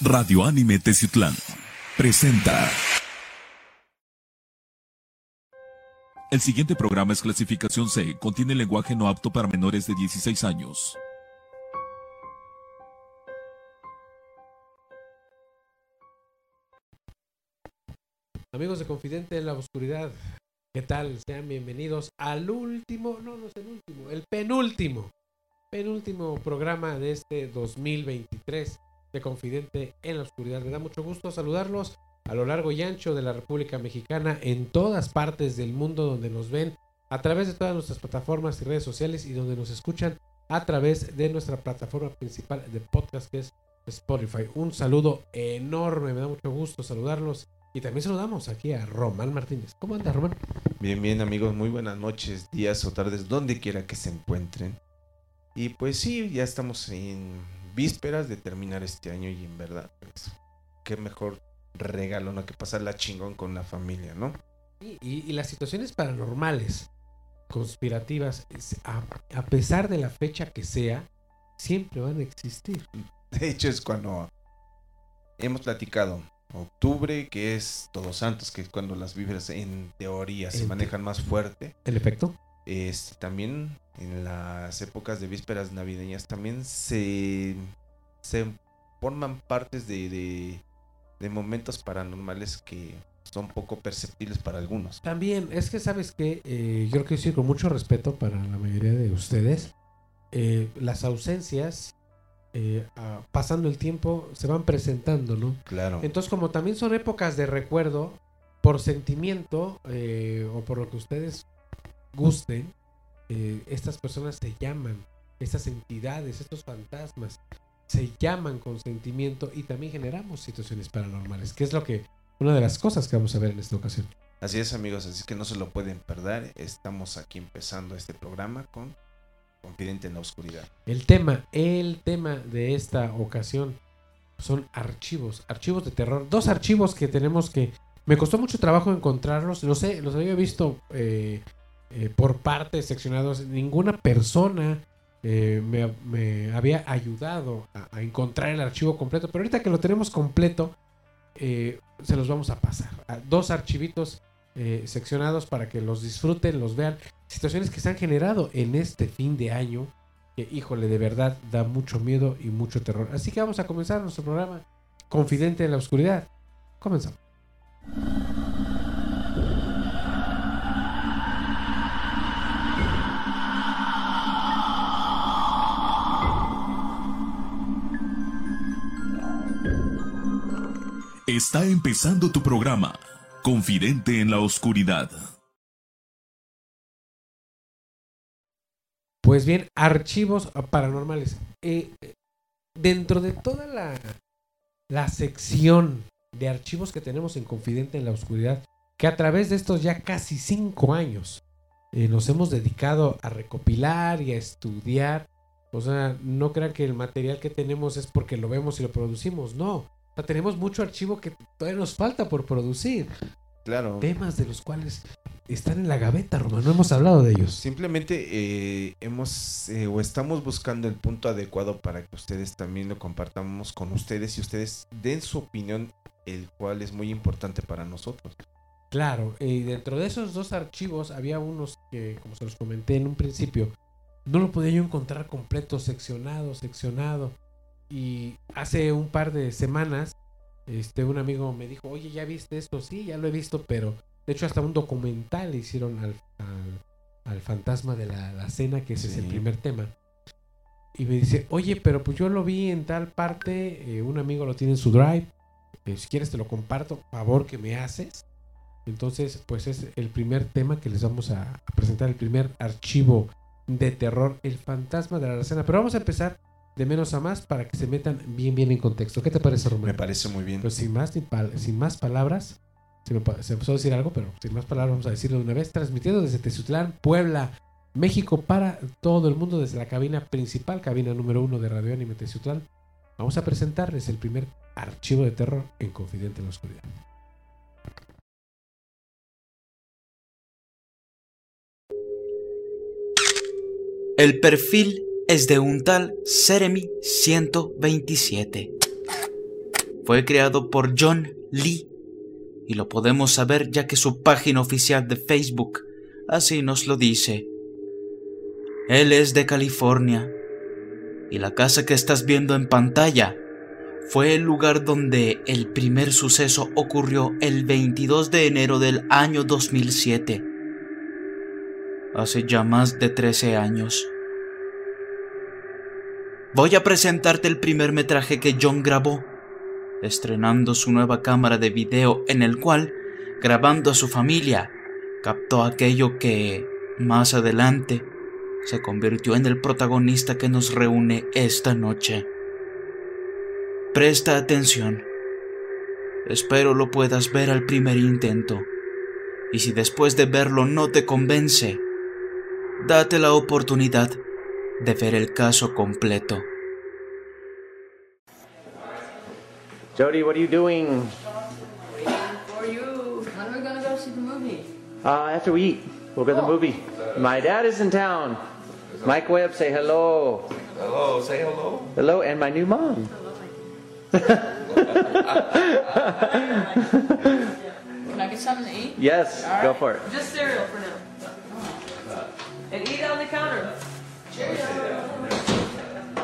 Radio Anime Teciutlán presenta. El siguiente programa es clasificación C, contiene lenguaje no apto para menores de 16 años. Amigos de Confidente en la Oscuridad, ¿qué tal? Sean bienvenidos al último, no, no es el último, el penúltimo, penúltimo programa de este 2023 de Confidente en la Oscuridad. Me da mucho gusto saludarlos a lo largo y ancho de la República Mexicana, en todas partes del mundo donde nos ven a través de todas nuestras plataformas y redes sociales y donde nos escuchan a través de nuestra plataforma principal de podcast que es Spotify. Un saludo enorme, me da mucho gusto saludarlos y también saludamos aquí a Román Martínez. ¿Cómo anda Román? Bien, bien amigos, muy buenas noches, días o tardes, donde quiera que se encuentren. Y pues sí, ya estamos en vísperas de terminar este año y en verdad, pues, qué mejor regalo, ¿no? Que pasarla chingón con la familia, ¿no? Y, y- y las situaciones paranormales, conspirativas, a, a pesar de la fecha que sea, siempre van a existir. De hecho es cuando hemos platicado. Octubre, que es Todos Santos, que es cuando las vísperas en teoría se En manejan más fuerte. ¿El efecto? Este, también en las épocas de vísperas navideñas también se, se forman partes de, de, de momentos paranormales que son poco perceptibles para algunos. También, es que sabes que yo creo que sí, con mucho respeto para la mayoría de ustedes, eh, las ausencias, eh, pasando el tiempo, se van presentando, ¿no? Claro. Entonces, como también son épocas de recuerdo, por sentimiento eh, o por lo que ustedes gusten, eh, estas personas se llaman, estas entidades, estos fantasmas, se llaman con sentimiento y también generamos situaciones paranormales, que es lo que, una de las cosas que vamos a ver en esta ocasión. Así es amigos, así que no se lo pueden perder. Estamos aquí empezando este programa con Confidente en la Oscuridad. El tema, el tema de esta ocasión son archivos, archivos de terror. Dos archivos que tenemos que... Me costó mucho trabajo encontrarlos, los, sé, los había visto eh, eh, por partes seccionados. Ninguna persona eh, me, había ayudado a, encontrar el archivo completo, pero ahorita que lo tenemos completo, eh, se los vamos a pasar. A dos archivitos seccionados para que los disfruten, los vean. Situaciones que se han generado en este fin de año que, híjole, de verdad da mucho miedo y mucho terror. Así que vamos a comenzar nuestro programa Confidente en la Oscuridad. Comenzamos. Está empezando tu programa, Confidente en la Oscuridad. Pues bien, archivos paranormales. Eh, dentro de toda la, la sección de archivos que tenemos en Confidente en la Oscuridad, que a través de estos ya casi cinco años eh, nos hemos dedicado a recopilar y a estudiar. O sea, no crean que el material que tenemos es porque lo vemos y lo producimos, no. Sea, tenemos mucho archivo que todavía nos falta por producir. Claro. Temas de los cuales están en la gaveta, Román. No hemos hablado de ellos. Simplemente eh, hemos eh, o estamos buscando el punto adecuado para que ustedes también lo compartamos con ustedes y ustedes den su opinión, el cual es muy importante para nosotros. Claro, y dentro de esos dos archivos había unos que, como se los comenté en un principio, no lo podía yo encontrar completo, seccionado, seccionado. Y hace un par de semanas, este, un amigo me dijo, oye, ¿ya viste esto? Sí, ya lo he visto, pero de hecho hasta un documental hicieron al, al, al fantasma de la, la cena, que ese es el primer tema. Y me dice, oye, pero pues yo lo vi en tal parte, eh, un amigo lo tiene en su drive, eh, si quieres te lo comparto, favor que me haces. Entonces, pues es el primer tema que les vamos a a presentar, el primer archivo de terror, el fantasma de la cena. Pero vamos a empezar de menos a más para que se metan bien, bien en contexto. ¿Qué te parece, Román? Me parece muy bien. Pues sin más, sin más palabras, se me, pa- se me empezó a decir algo, pero sin más palabras vamos a decirlo de una vez, transmitiendo desde Tezutlán, Puebla, México, para todo el mundo, desde la cabina principal, cabina número uno de Radio Anime Tezutlán. Vamos a presentarles el primer archivo de terror en Confidente en la Oscuridad. El perfil es de un tal Seremi 127. fue creado por John Lee y lo podemos saber ya que su página oficial de Facebook así nos lo dice. Él es de California y la casa que estás viendo en pantalla fue el lugar donde el primer suceso ocurrió el 22 de enero del año 2007, hace ya más de 13 años. Voy a presentarte el primer metraje que John grabó, estrenando su nueva cámara de video en el cual, grabando a su familia, captó aquello que, más adelante, se convirtió en el protagonista que nos reúne esta noche. Presta atención. Espero lo puedas ver al primer intento. Y si después de verlo no te convence, date la oportunidad de ver el caso completo. Jody, what are you doing? Waiting for you. When are we gonna go see the movie? Uh, after we eat, we'll go to the movie. My dad is in town. Mike Webb, say hello. Hello, say hello. Hello, and my new mom. Can I get something to eat? Yes, All go for it. Just cereal for now. And eat on the counter.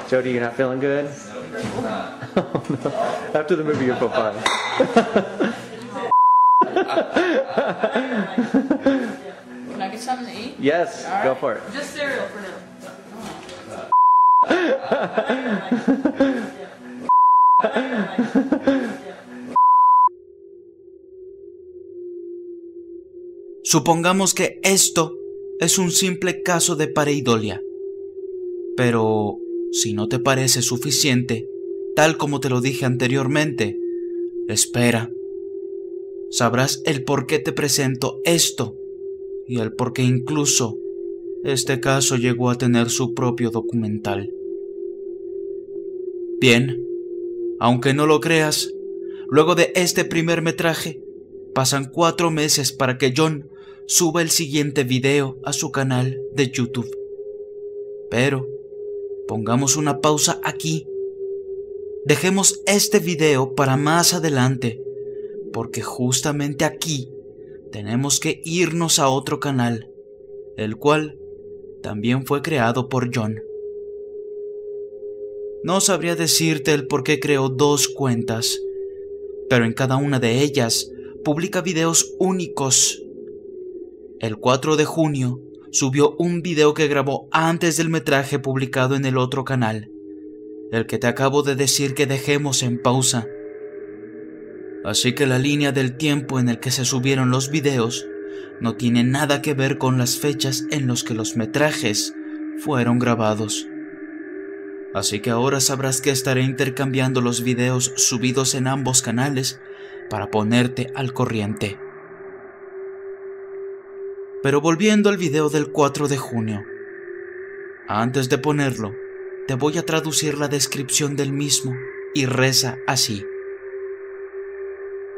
Jody, you're not feeling good? Oh, no. After the movie, you'll feel fine. Can I get something to eat? Yes, All go right. for it. Just cereal for now. Supongamos que esto es un simple caso de pareidolia. Pero si no te parece suficiente, tal como te lo dije anteriormente, espera. Sabrás el por qué te presento esto y el por qué incluso este caso llegó a tener su propio documental. Bien, aunque no lo creas, luego de este primer metraje, pasan cuatro meses para que John suba el siguiente video a su canal de YouTube. Pero, pongamos una pausa aquí. Dejemos este video para más adelante, porque justamente aquí tenemos que irnos a otro canal, el cual también fue creado por John. No sabría decirte el por qué creó dos cuentas, pero en cada una de ellas publica videos únicos. El 4 de junio subió un video que grabó antes del metraje publicado en el otro canal, el que te acabo de decir que dejemos en pausa. Así que la línea del tiempo en el que se subieron los videos no tiene nada que ver con las fechas en los que los metrajes fueron grabados. Así que ahora sabrás que estaré intercambiando los videos subidos en ambos canales para ponerte al corriente. Pero volviendo al video del 4 de junio. Antes de ponerlo, te voy a traducir la descripción del mismo y reza así.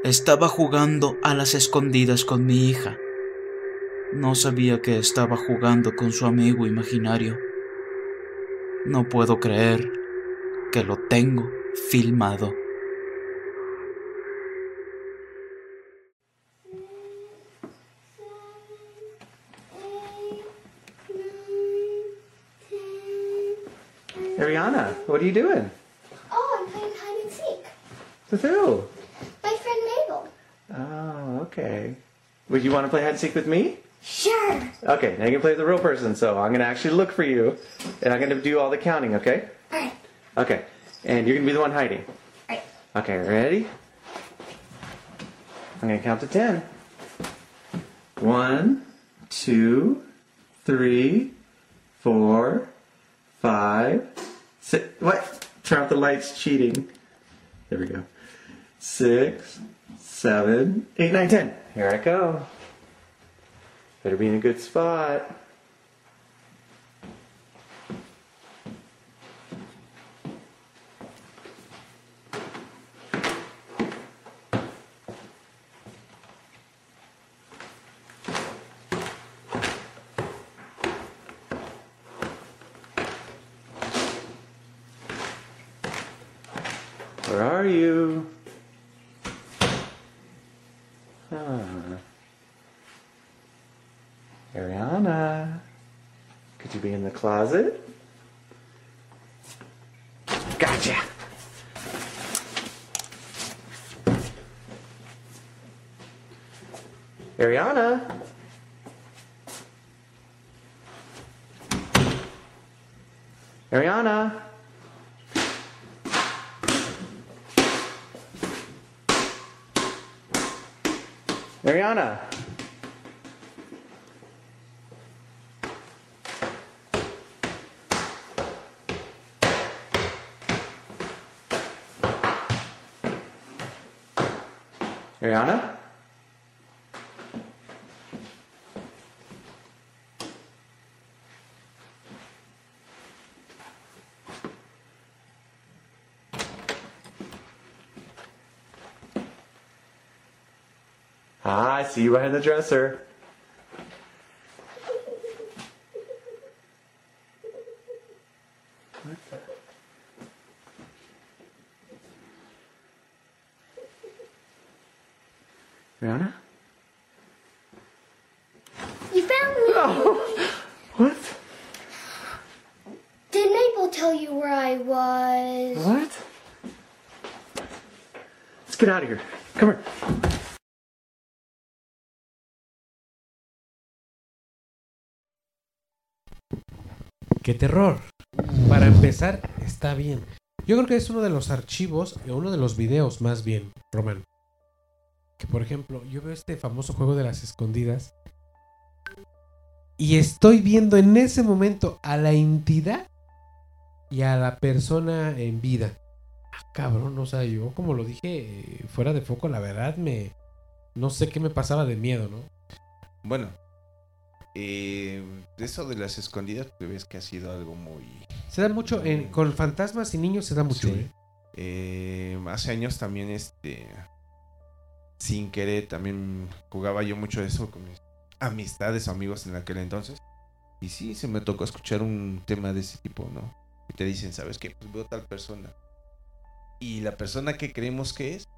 Estaba jugando a las escondidas con mi hija. No sabía que estaba jugando con su amigo imaginario. No puedo creer que lo tengo filmado. Ariana, what are you doing? Oh, I'm playing hide and seek. With who? My friend Mabel. Oh, okay. Would you want to play hide and seek with me? Sure. Okay, now you can play with the real person. So I'm going to actually look for you, and I'm going to do all the counting, okay? All right. Okay. And you're going to be the one hiding. All right. Okay, ready? I'm going to count to 10. One, two, three, four, five, six. What? Turn off the lights, cheating. There we go. Six, seven, eight, nine, ten. Here I go. Better be in a good spot. Where are you? you be in the closet? Gotcha. Ariana? Ariana? Ariana? Ariana? Ah, I see you behind the dresser. What? Let's get out of here. Come here. ¡Qué terror! Para empezar, está bien. Yo creo que es uno de los archivos, o uno de los videos más bien, Román. Que por ejemplo, yo veo este famoso juego de las escondidas. Y estoy viendo en ese momento a la entidad y a la persona en vida. Ah, cabrón, o sea, yo como lo dije eh, fuera de foco, la verdad me... No sé qué me pasaba de miedo, ¿no? Bueno, eh, eso de las escondidas, pues ves que ha sido algo muy... Se da mucho, en, con fantasmas y niños se da mucho, Sí. ¿eh? Eh, hace años también, este, sin querer, también jugaba yo mucho eso con mis amistades o amigos en aquel entonces. Y sí, se me tocó escuchar un tema de ese tipo, ¿no? Y te dicen, ¿sabes qué? Pues veo tal persona. Y la persona que creemos que es,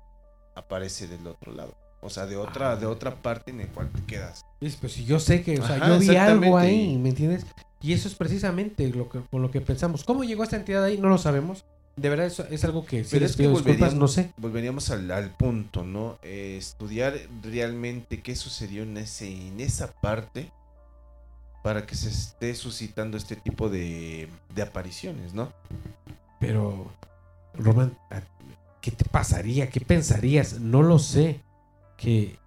aparece del otro lado. O sea, de otra, Ah. de otra parte en la cual te quedas. Pues si yo sé que, o sea, Ajá, yo vi algo ahí, ¿me entiendes? Y eso es precisamente lo que, con lo que pensamos. ¿Cómo llegó esta entidad ahí? No lo sabemos. De verdad, eso es algo que sí Pero les es que disculpas, no sé. volveríamos al, al punto, ¿no? Eh, estudiar realmente qué sucedió en, ese, en esa parte para que se esté suscitando este tipo de, de apariciones, ¿no? Pero, Román, ¿qué te pasaría? ¿Qué pensarías? No lo sé. Que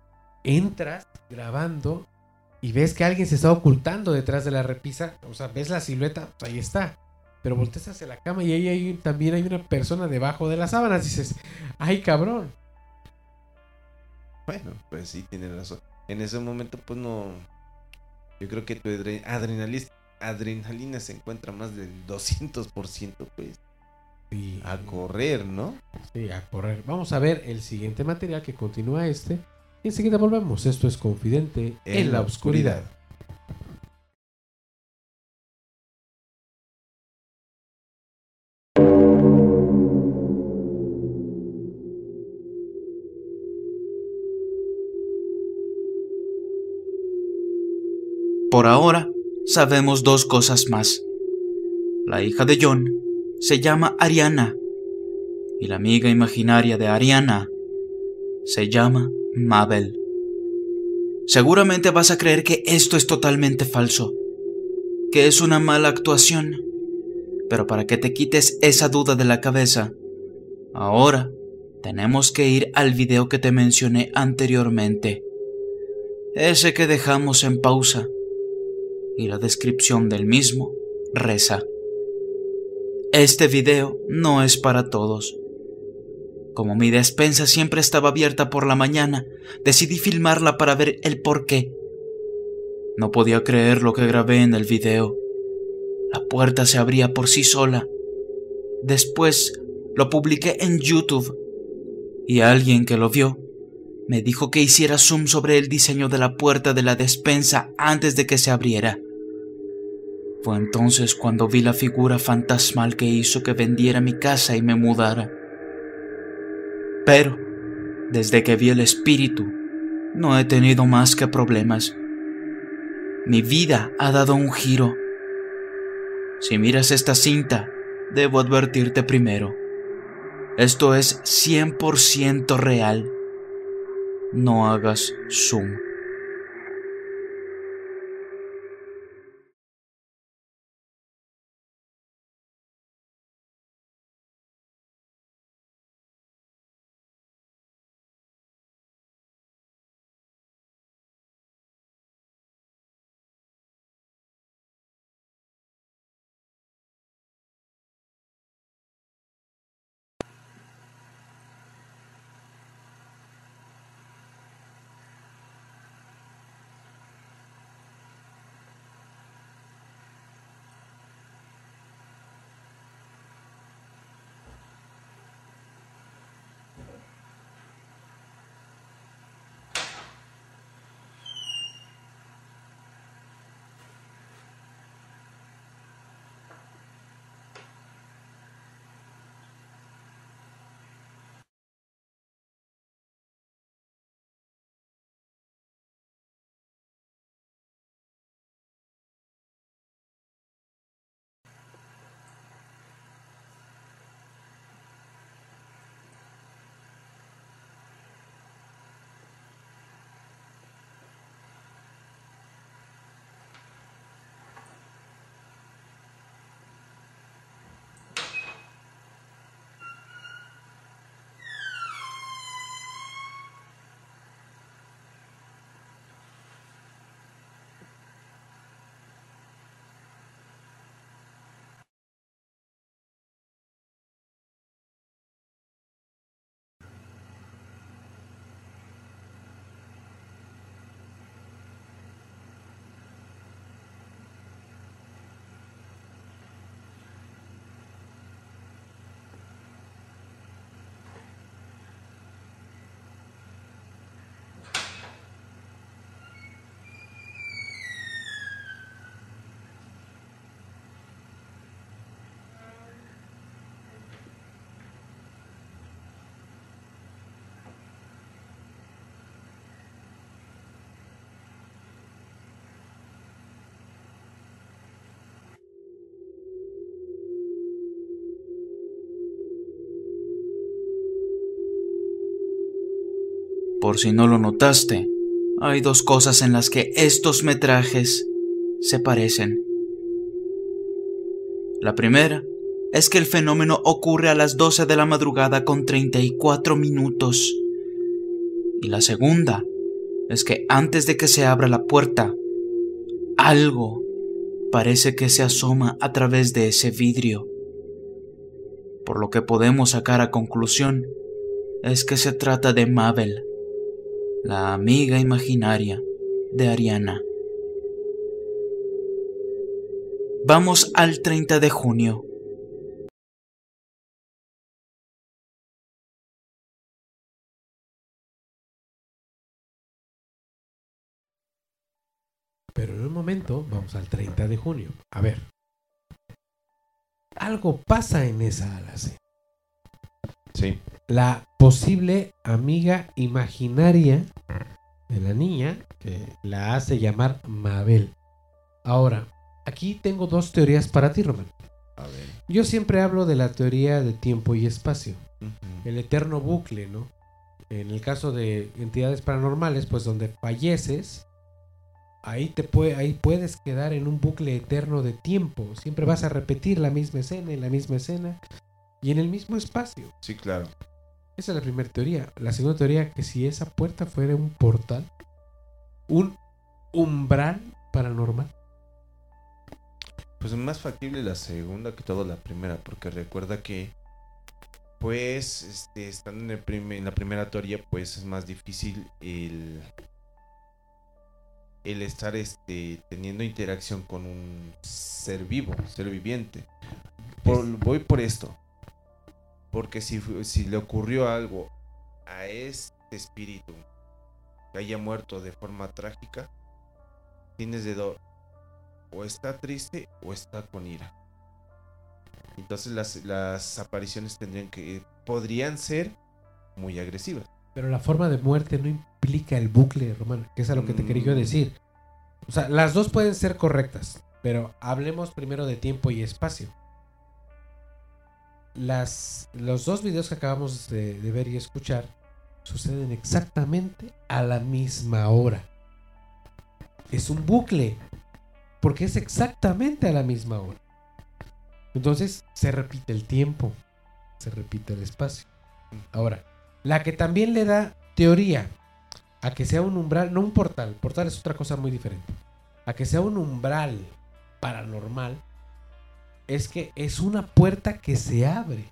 entras grabando y ves que alguien se está ocultando detrás de la repisa. O sea, ves la silueta, pues ahí está. Pero volteas hacia la cama y ahí hay, también hay una persona debajo de las sábanas. Dices, ay cabrón. Bueno, pues sí, tiene razón. En ese momento, pues no. Yo creo que tu adre- adrenalina, adrenalina se encuentra más del 200%, pues. Sí, A correr, ¿no? sí, a correr. Vamos a ver el siguiente material que continúa este. Y enseguida volvemos. Esto es Confidente en, la oscuridad. Por ahora, sabemos dos cosas más. La hija de John se llama Ariana y la amiga imaginaria de Ariana se llama Mabel. Seguramente vas a creer que esto es totalmente falso, que es una mala actuación, pero para que te quites esa duda de la cabeza, ahora tenemos que ir al video que te mencioné anteriormente, ese que dejamos en pausa y la descripción del mismo reza. Este video no es para todos. Como mi despensa siempre estaba abierta por la mañana, decidí filmarla para ver el por qué. No podía creer lo que grabé en el video. La puerta se abría por sí sola. Después lo publiqué en YouTube y alguien que lo vio me dijo que hiciera zoom sobre el diseño de la puerta de la despensa antes de que se abriera. Fue entonces cuando vi la figura fantasmal que hizo que vendiera mi casa y me mudara. Pero, desde que vi el espíritu, no he tenido más que problemas. Mi vida ha dado un giro Si miras esta cinta, debo advertirte primero. Esto es 100% real. No hagas zoom. Por si no lo notaste, hay dos cosas en las que estos metrajes se parecen. La primera es que el fenómeno ocurre a las 12 de la madrugada con 34 minutos. Y la segunda es que antes de que se abra la puerta, algo parece que se asoma a través de ese vidrio. Por lo que podemos sacar a conclusión es que se trata de Mabel la amiga imaginaria de Ariana. Vamos al 30 de junio. Pero en un momento vamos al 30 de junio. A ver. Algo pasa en esa ala C. Sí. La posible amiga imaginaria de la niña que la hace llamar Mabel. Ahora, aquí tengo dos teorías para ti, Román. A ver. Yo siempre hablo de la teoría de tiempo y espacio, el eterno bucle, ¿no? En el caso de entidades paranormales, pues donde falleces, ahí te puede, ahí puedes quedar en un bucle eterno de tiempo. Siempre vas a repetir la misma escena, en la misma escena y en el mismo espacio. Sí, claro. Esa es la primera teoría. La segunda teoría, que si esa puerta fuera un portal, un umbral paranormal. Pues es más factible la segunda que todo la primera, porque recuerda que, pues, este, estando en, el prim- en la primera teoría, pues es más difícil el, el estar este, teniendo interacción con un ser vivo, ser viviente. Por- voy por esto, porque si, si le ocurrió algo a este espíritu que haya muerto de forma trágica, tienes de dos o está triste o está con ira. Entonces las, las apariciones tendrían que podrían ser muy agresivas. Pero la forma de muerte no implica el bucle, Román, que es a lo que te quería yo Mm. decir. O sea, las dos pueden ser correctas. Pero hablemos primero de tiempo y espacio. Las, los dos videos que acabamos de, de ver y escuchar suceden exactamente a la misma hora. Es un bucle, porque es exactamente a la misma hora. Entonces se repite el tiempo, se repite el espacio. Ahora, la que también le da teoría a que sea un umbral, no un portal, portal es otra cosa muy diferente, a que sea un umbral paranormal, es que es una puerta que se abre.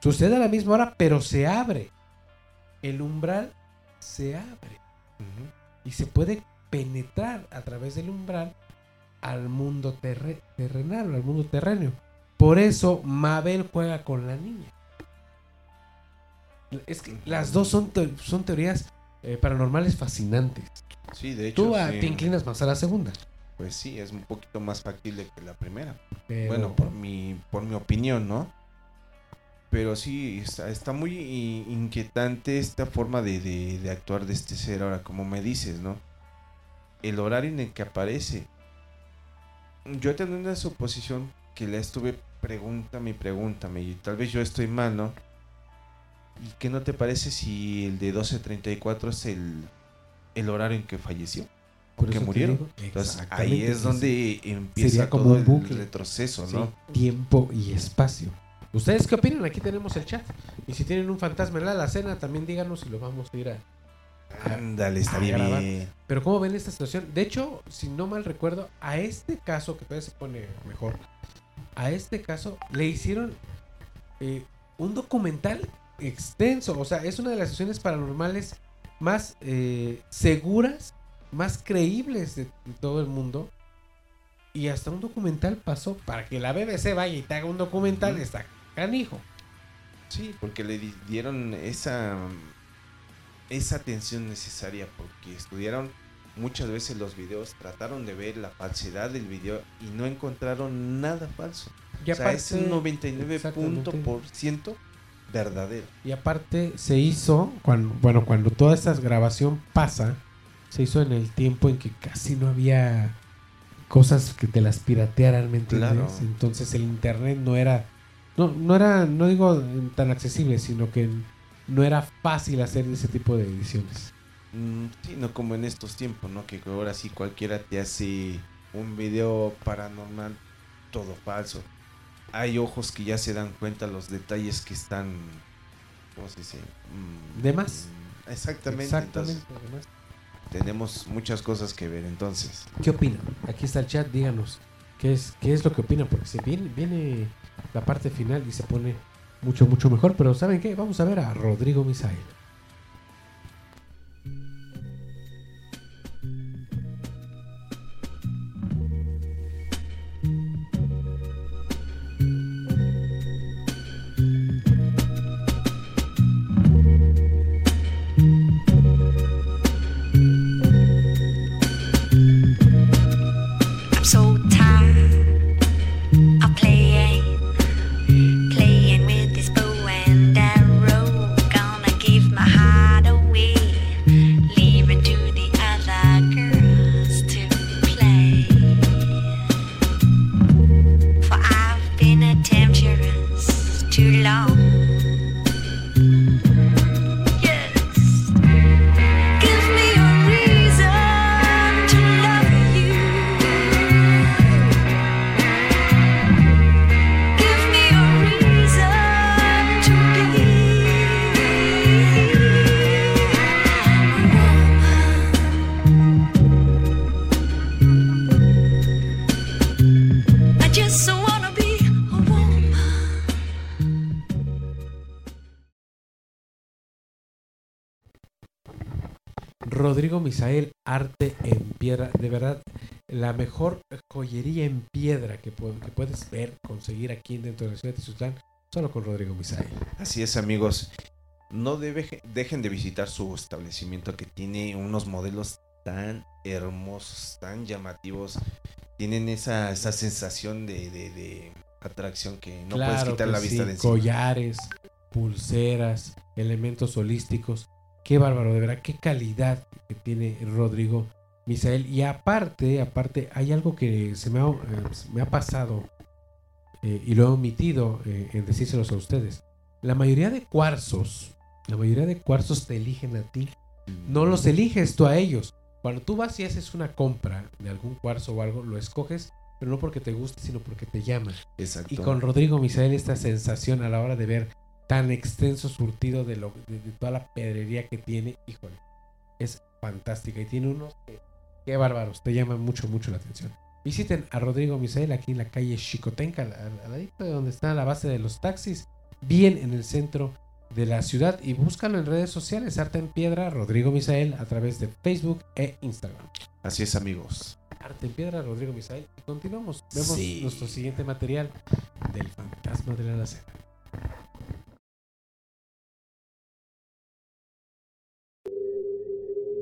Sucede a la misma hora, pero se abre. El umbral se abre. Y se puede penetrar a través del umbral al mundo terre- terrenal, al mundo terrenio. Por eso Mabel juega con la niña. Es que las dos son, te- son teorías eh, paranormales fascinantes. Sí, de hecho. Tú sí. te inclinas más a la segunda. Pues sí, es un poquito más factible que la primera. pero- Bueno, por mi, por mi opinión, ¿no? Pero sí, está, está muy inquietante esta forma de, de- de actuar de este ser ahora, como me dices, ¿no? El horario en el que aparece. Yo tengo una suposición que la estuve pregúntame y pregúntame, y tal vez yo estoy mal, ¿no? ¿Y qué no te parece si el de 12.34 es el, el horario en que falleció? Por que eso te murieron. Entonces ahí es donde empieza Sería como todo un el bucle. retroceso, sí, ¿no? tiempo y espacio. ¿Ustedes qué opinan? Aquí tenemos el chat. Y si tienen un fantasma en la alacena, también díganos y lo vamos a ir a, Ándale, grabar. bien. Pero ¿cómo ven esta situación? De hecho, si no mal recuerdo, a este caso, que todavía se pone mejor, a este caso le hicieron eh, un documental extenso. O sea, es una de las situaciones paranormales más eh, seguras, más creíbles de, de todo el mundo. Y hasta un documental pasó. Para que la BBC vaya y te haga un documental, Ujú. está canijo. Sí, porque le di- dieron esa esa atención necesaria porque estudiaron muchas veces los videos, trataron de ver la falsedad del video y no encontraron nada falso. Y o sea, es un aparte- 99% verdadero. Y aparte se hizo, cuando, bueno, cuando toda esta grabación pasa, se hizo en el tiempo en que casi no había cosas que te las piratearan, ¿me entiendes? Claro. Entonces el internet no era, no, no era, no digo tan accesible, sino que no era fácil hacer ese tipo de ediciones. Mm, sí, no como en estos tiempos, ¿no? Que ahora sí cualquiera te hace un video paranormal todo falso. Hay ojos que ya se dan cuenta los detalles que están, ¿cómo se dice? Mm, De más. mm, Exactamente. Exactamente. entonces. Tenemos muchas cosas que ver entonces. ¿Qué opinan? Aquí está el chat, díganos qué es, qué es lo que opinan, porque se viene, viene la parte final y se pone mucho, mucho mejor. Pero ¿saben qué? Vamos a ver a Rodrigo Misael. Misael, arte en piedra. De verdad, la mejor joyería en piedra que, que puedes ver, conseguir aquí dentro de la ciudad de Tizutlán, solo con Rodrigo Misael. Así es, amigos. No debe- dejen de visitar su establecimiento que tiene unos modelos tan hermosos, tan llamativos. Tienen esa, esa sensación de, de- de atracción que no puedes quitar que la vista sí, de encima. Collares, pulseras, elementos holísticos. Qué bárbaro, de verdad, qué calidad que tiene Rodrigo Misael. Y aparte, aparte, hay algo que se me ha, eh, me ha pasado eh, y lo he omitido eh, en decírselos a ustedes. La mayoría de cuarzos, la mayoría de cuarzos te eligen a ti. No los eliges tú a ellos. Cuando tú vas y haces una compra de algún cuarzo o algo, lo escoges, pero no porque te guste, sino porque te llama. Exacto. Y con Rodrigo Misael esta sensación a la hora de ver tan extenso surtido de, lo, de, de toda la pedrería que tiene, híjole, es fantástica. Y tiene unos que, qué bárbaros, te llaman mucho, mucho la atención. Visiten a Rodrigo Misael aquí en la calle Chicotenca, al, al- al ladito de donde está la base de los taxis, bien en el centro de la ciudad. Y búscalo en redes sociales, Arte en Piedra, Rodrigo Misael, a través de Facebook e Instagram. Así es, amigos. Arte en Piedra, Rodrigo Misael. Y continuamos. Vemos Sí. nuestro siguiente material del fantasma de la alacena.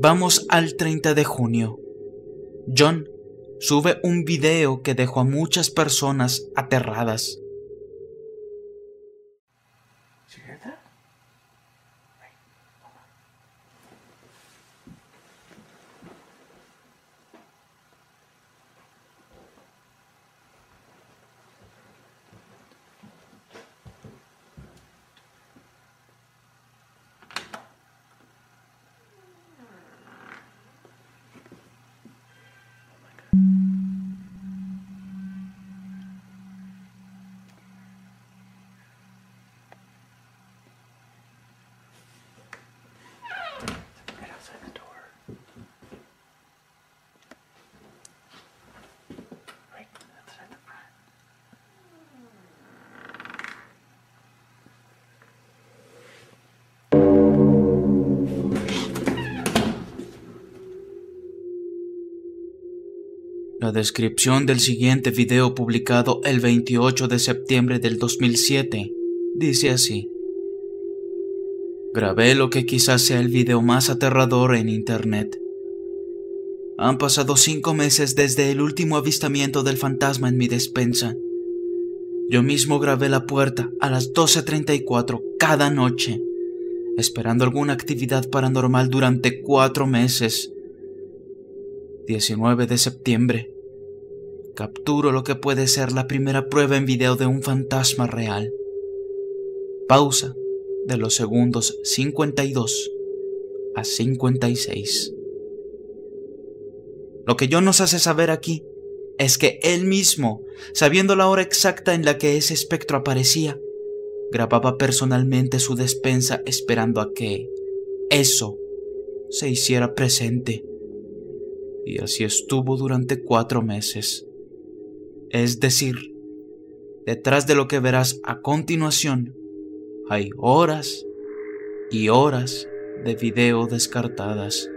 Vamos al 30 de junio. John sube un video que dejó a muchas personas aterradas. La descripción del siguiente video publicado el 28 de septiembre del 2007 dice así. Grabé lo que quizás sea el video más aterrador en Internet. Han pasado cinco meses desde el último avistamiento del fantasma en mi despensa. Yo mismo grabé la puerta a las 12.34 cada noche, esperando alguna actividad paranormal durante cuatro meses. 19 de septiembre. Capturo lo que puede ser la primera prueba en video de un fantasma real. Pausa de los segundos 52 a 56. Lo que John nos hace saber aquí es que él mismo, sabiendo la hora exacta en la que ese espectro aparecía, grababa personalmente su despensa esperando a que eso se hiciera presente. Y así estuvo durante cuatro meses. Es decir, detrás de lo que verás a continuación, hay horas y horas de video descartadas.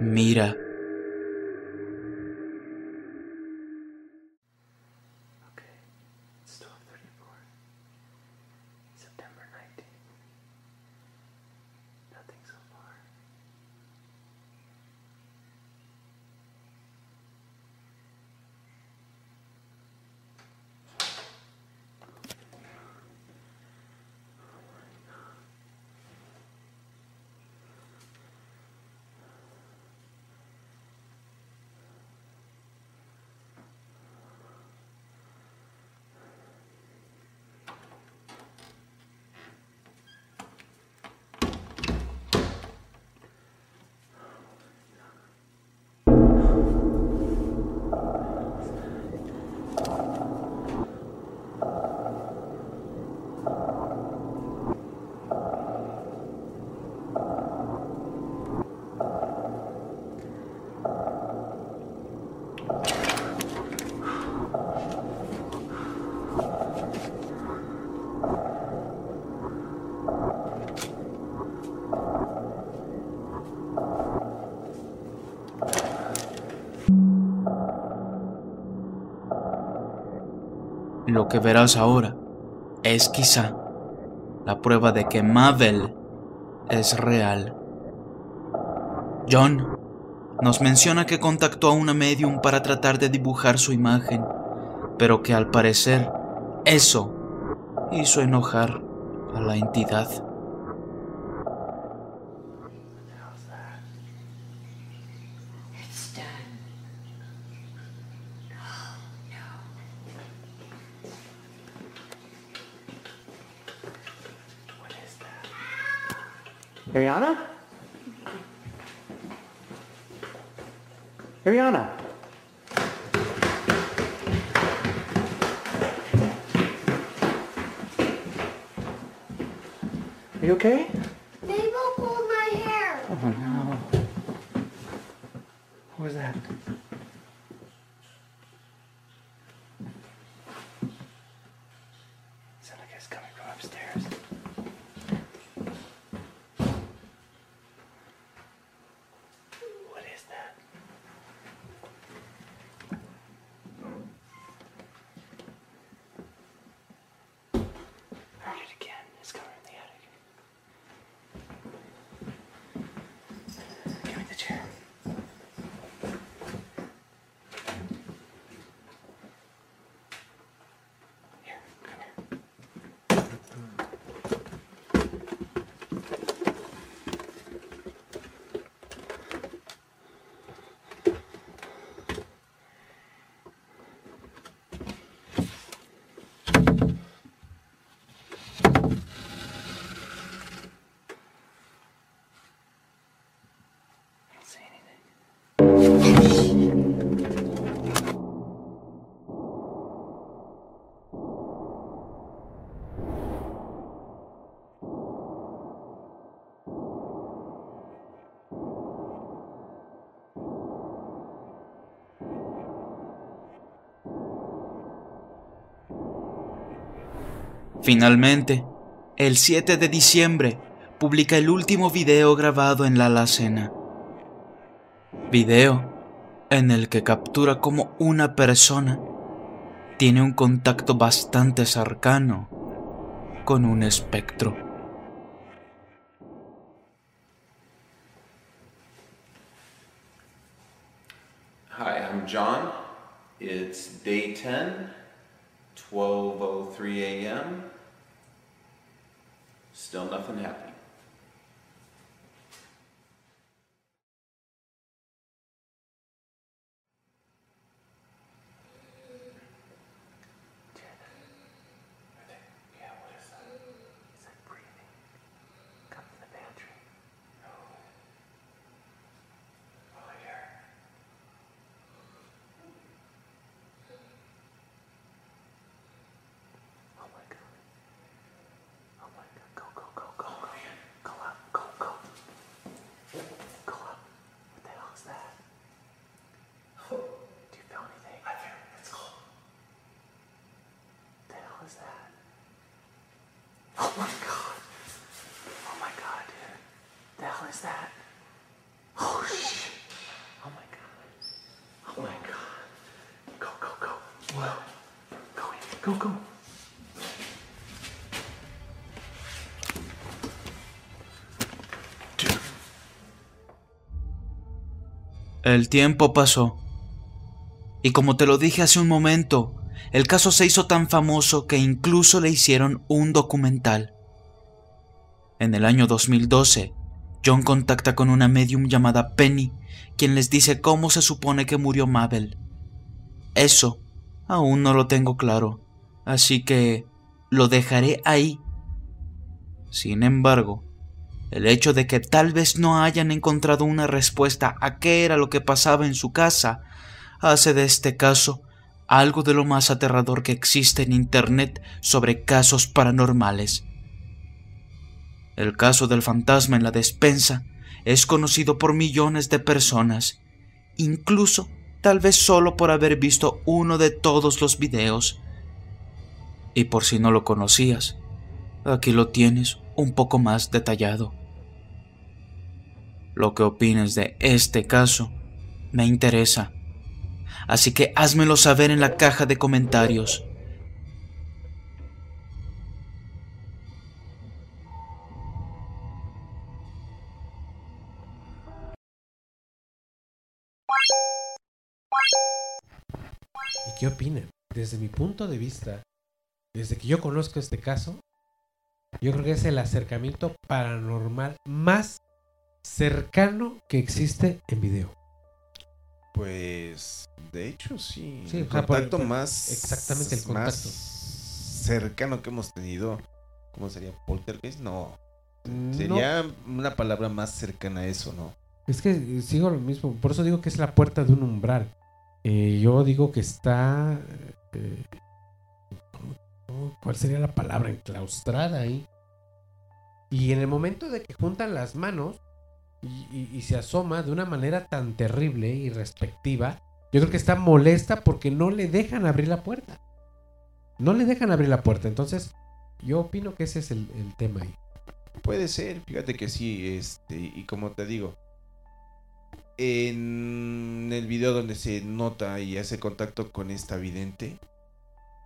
Mira. Lo que verás ahora es quizá la prueba de que Mabel es real. John nos menciona que contactó a una medium para tratar de dibujar su imagen, pero que al parecer eso hizo enojar a la entidad. Was that? Finalmente, el 7 de diciembre, publica el último video grabado en la alacena. Video en el que captura cómo una persona tiene un contacto bastante cercano con un espectro. Hi, I'm John. It's day 10, 12:03 a.m. Still nothing happening. That? Oh shit. Oh my god. Oh my god. Go, go, go. What? Go in. Go, go. El tiempo pasó. Y como te lo dije hace un momento, el caso se hizo tan famoso que incluso le hicieron un documental. En el año 2012, John contacta con una medium llamada Penny, quien les dice cómo se supone que murió Mabel. Eso aún no lo tengo claro, así que lo dejaré ahí. Sin embargo, el hecho de que tal vez no hayan encontrado una respuesta a qué era lo que pasaba en su casa hace de este caso algo de lo más aterrador que existe en Internet sobre casos paranormales. El caso del fantasma en la despensa es conocido por millones de personas, incluso tal vez solo por haber visto uno de todos los videos. Y por si no lo conocías, aquí lo tienes un poco más detallado. Lo que opines de este caso me interesa, así que házmelo saber en la caja de comentarios. Qué opinan? Desde mi punto de vista, desde que yo conozco este caso, yo creo que es el acercamiento paranormal más cercano que existe en video. Pues, de hecho, sí. Sí, el contacto más. exactamente, el más contacto. cercano que hemos tenido. ¿Cómo sería? ¿Poltergeist? No. No. Sería una palabra más cercana a eso, ¿no? Es que sigo lo mismo, por eso digo que es la puerta de un umbral. Eh, yo digo que está... eh, ¿cómo- ¿Cuál sería la palabra? Enclaustrada ahí. Y en el momento de que juntan las manos y se asoma de una manera tan terrible y respectiva, yo creo que está molesta porque no le dejan abrir la puerta. No le dejan abrir la puerta. Entonces, yo opino que ese es el, el tema ahí. Puede ser, fíjate que sí, este, y como te digo, en el video donde se nota y hace contacto con esta vidente,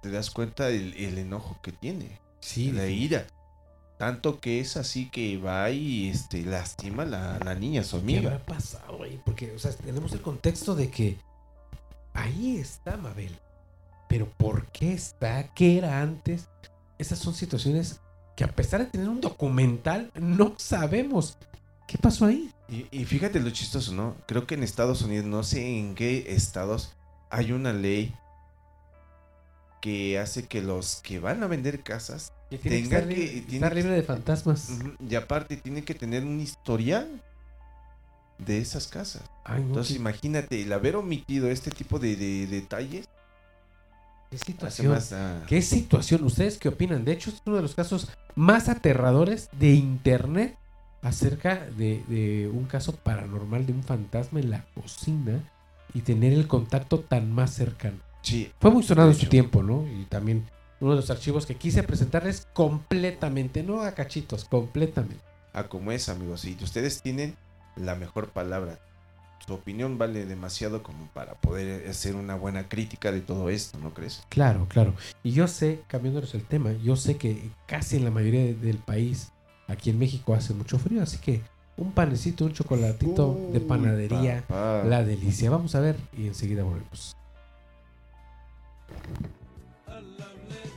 te das cuenta del el enojo que tiene, Sí, la ira. Tanto que es así que va y este, lastima a la, la niña, su ¿Qué habrá amiga. pasado ahí? Porque, o sea, tenemos el contexto de que ahí está Mabel. Pero ¿por qué está? ¿Qué era antes? Esas son situaciones que a pesar de tener un documental, no sabemos. ¿Qué pasó ahí? Y, y fíjate lo chistoso, ¿no? Creo que en Estados Unidos, no sé en qué estados, hay una ley que hace que los que van a vender casas Que tiene que estar, que- libre, tiene estar que- libre de fantasmas. Y aparte tiene que tener un historial de esas casas. Ay, Entonces imagínate, el haber omitido este tipo de, de detalles qué situación. más... ah, ¿Qué situación? ¿Ustedes qué opinan? De hecho, es uno de los casos más aterradores de internet acerca de, de un caso paranormal de un fantasma en la cocina y tener el contacto tan más cercano. Sí, Fue muy sonado en su tiempo, ¿no? Y también uno de los archivos que quise presentarles completamente, no a cachitos, completamente. a como es, amigos. Y ustedes tienen la mejor palabra. Su opinión vale demasiado como para poder hacer una buena crítica de todo esto, ¿no crees? Claro, claro. Y yo sé, cambiándoles el tema, yo sé que casi en la mayoría de- del país, aquí en México, hace mucho frío, así que un panecito, un chocolatito de panadería, papá. la delicia. Vamos a ver y enseguida volvemos.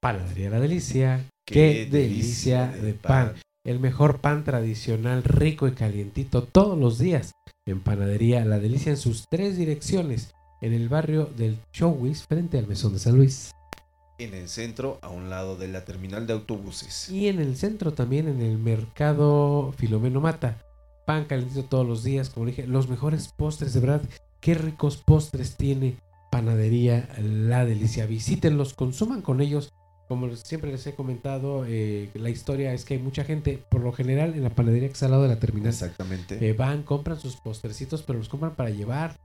Panadería La Delicia. Qué, Qué delicia delicia de pan. El mejor pan tradicional, rico y calientito todos los días. En Panadería La Delicia en sus tres direcciones. En el barrio del Chowis, frente al Mesón de San Luis. En el centro, a un lado de la terminal de autobuses. Y en el centro también, en el mercado Filomeno Mata. Pan calentito todos los días, como dije. Los mejores postres, de verdad. Qué ricos postres tiene Panadería La Delicia. Visítenlos, consuman con ellos. Como siempre les he comentado, eh, la historia es que hay mucha gente, por lo general, en la panadería que está al lado de la terminal. Exactamente. Eh, van, compran sus postrecitos, pero los compran para llevar.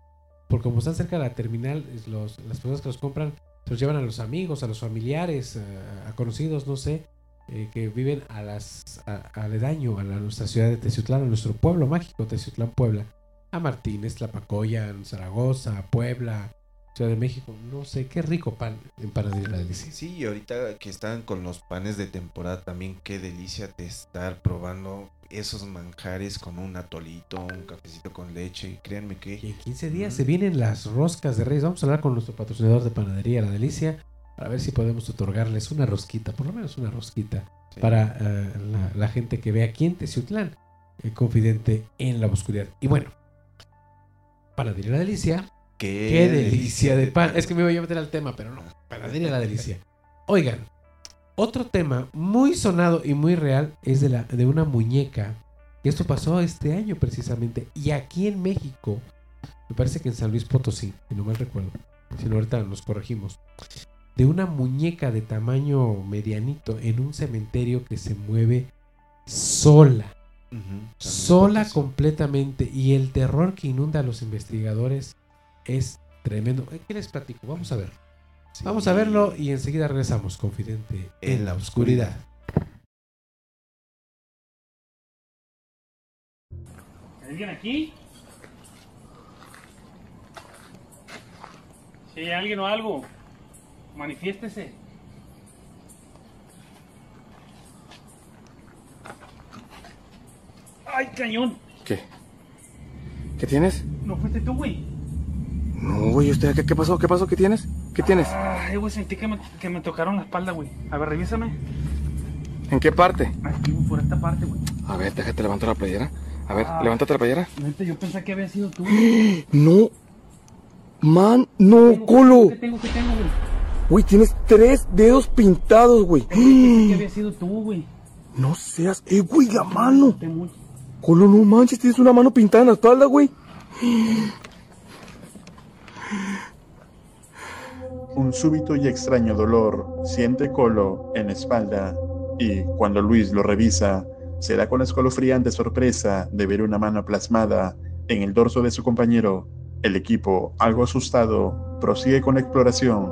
Porque como están cerca de la terminal, los, las personas que los compran se los llevan a los amigos, a los familiares, a, a conocidos, no sé, eh, que viven a las a- aledaño a la, nuestra ciudad de Teciutlán, a nuestro pueblo mágico, Teciutlán, Puebla. A Martínez, Tlapacoya, Zaragoza, Puebla, Ciudad de México. No sé, qué rico pan en panadería la delicia. Sí, y ahorita que están con los panes de temporada también, qué delicia de estar probando esos manjares con un atolito, un cafecito con leche. Y créanme Y que en 15 días Mm. se vienen las roscas de Reyes. Vamos a hablar con nuestro patrocinador de panadería, La Delicia, para ver si podemos otorgarles una rosquita, por lo menos una rosquita, sí. para eh, la, la gente que ve aquí en Teciutlán, el confidente en la oscuridad. Y bueno, panadería La Delicia, qué, qué delicia de pan. Es que me iba a meter al tema, pero no, panadería La Delicia. Oigan, otro tema muy sonado y muy real es de, la, de una muñeca. Y esto pasó este año precisamente. Y aquí en México, me parece que en San Luis Potosí, si no mal recuerdo. Si no, ahorita nos corregimos. de una muñeca de tamaño medianito en un cementerio que se mueve sola. Sola completamente. Y el terror que inunda a los investigadores es tremendo. ¿Qué les platico? Vamos a ver. Vamos a verlo y enseguida regresamos, confidente, en la oscuridad. ¿Alguien aquí? Si hay alguien o algo, manifiéstese. ¡Ay, cañón! ¿Qué? ¿Qué tienes? ¿No fuiste tú, güey? No, güey, usted, ¿qué, qué pasó? ¿Qué pasó? ¿Qué tienes? ¿Qué tienes? Ay, güey, sentí que me, que me tocaron la espalda, güey. A ver, revísame. ¿En qué parte? Aquí, güey, por esta parte, güey. A ver, déjate levantar la playera. A ver, Ah. levántate la playera. Yo pensé que había sido tú. No. Man, no, colo. ¿Qué tengo? ¿Qué tengo, güey? Güey, tienes tres dedos pintados, güey. Pensé que había sido tú, güey. No seas. Eh, güey, la mano. Colo, no manches, tienes una mano pintada en la espalda, güey. Un súbito y extraño dolor siente Colo en espalda y cuando Luis lo revisa, se da con la escalofriante sorpresa de ver una mano plasmada en el dorso de su compañero. El equipo, algo asustado, prosigue con la exploración,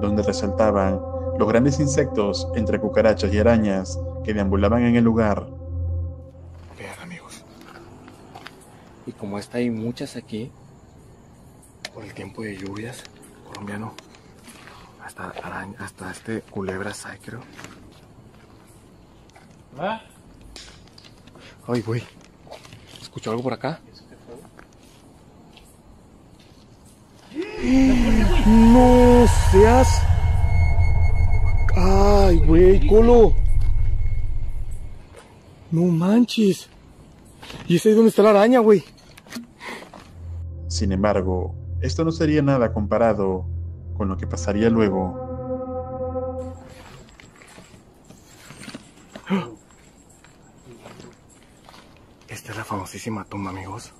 donde resaltaban los grandes insectos entre cucarachas y arañas que deambulaban en el lugar. Vean, amigos. Y como está hay muchas aquí, por el tiempo de lluvias, colombiano, hasta araña, hasta este culebras hay, creo. ¿Va? Ay, güey. ¿Escuchó algo por acá? No seas. Ay, güey, colo. No manches. ¿Y ese es donde está la araña, güey? Sin embargo, esto no sería nada comparado con lo que pasaría luego. Esta es la famosísima tumba, amigos.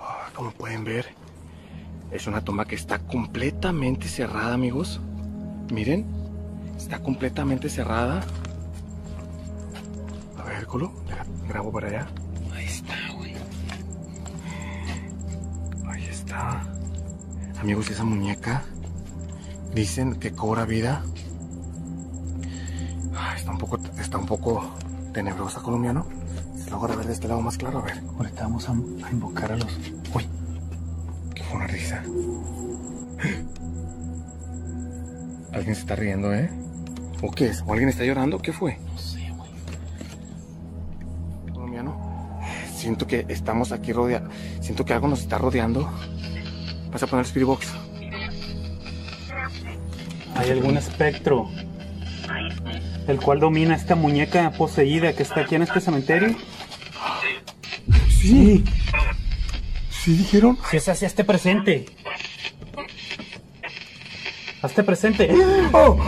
Ah, Como pueden ver, es una tumba que está completamente cerrada, amigos. Miren, está completamente cerrada. A ver, Colo, grabo para allá. Amigos, esa muñeca dicen que cobra vida. Está un poco, está un poco tenebrosa, colombiano. Se logra ver de este lado más claro, a ver. Ahorita vamos a, a invocar a los. Uy, que fue una risa. Alguien se está riendo, ¿eh? ¿O qué es? ¿O alguien está llorando? ¿Qué fue? No sé, güey. Colombiano. Siento que estamos aquí rodeados. Siento que algo nos está rodeando. Vas a poner el Spirit Box. Hay algún espectro el cual domina esta muñeca poseída que está aquí en este cementerio. Sí. Sí, dijeron. Si es así, hazte presente. Hazte presente. ¡Oh!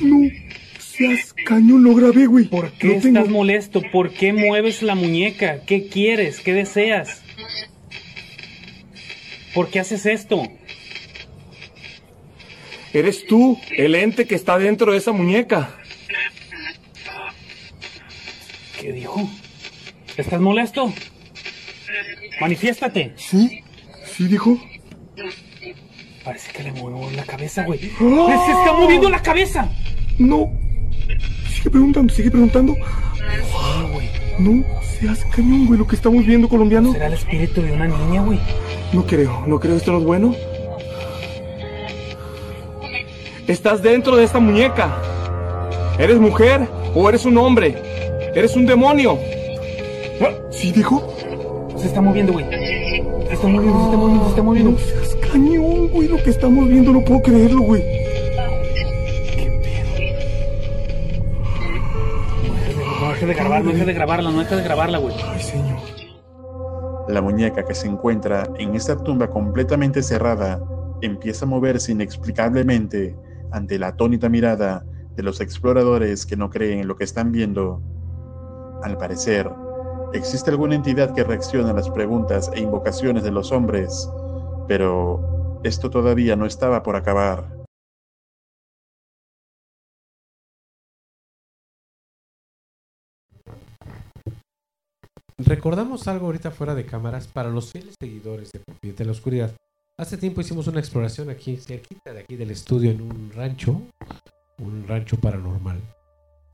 No seas cañón, lo grabé, güey. ¿Por qué estás molesto? ¿Por qué mueves la muñeca? ¿Qué quieres? ¿Qué deseas? ¿Por qué haces esto? Eres tú, el ente que está dentro de esa muñeca. ¿Qué dijo? ¿Estás molesto? Manifiéstate. Sí, sí dijo. Parece que le muevo la cabeza, güey. ¡Se ¡Oh! está moviendo la cabeza! No. Sigue preguntando, sigue preguntando. No seas cañón, güey, lo que estamos viendo, colombiano. ¿Será el espíritu de una niña, güey? No creo, no creo, esto no es bueno. Estás dentro de esta muñeca. ¿Eres mujer o eres un hombre? ¿Eres un demonio? ¿Sí dijo? Se está moviendo, güey. Se está moviendo, se está moviendo, se está moviendo. No seas cañón, güey, lo que estamos viendo, no puedo creerlo, güey. No dejes de grabarla, no dejes de grabarla, no dejes de grabarla, güey. Ay, señor. La muñeca que se encuentra en esta tumba completamente cerrada empieza a moverse inexplicablemente ante la atónita mirada de los exploradores que no creen en lo que están viendo. Al parecer, existe alguna entidad que reacciona a las preguntas e invocaciones de los hombres, pero esto todavía no estaba por acabar. Recordamos algo ahorita fuera de cámaras para los fieles seguidores de Confidente de la Oscuridad. Hace tiempo hicimos una exploración aquí, cerquita de aquí del estudio, en un rancho, un rancho paranormal.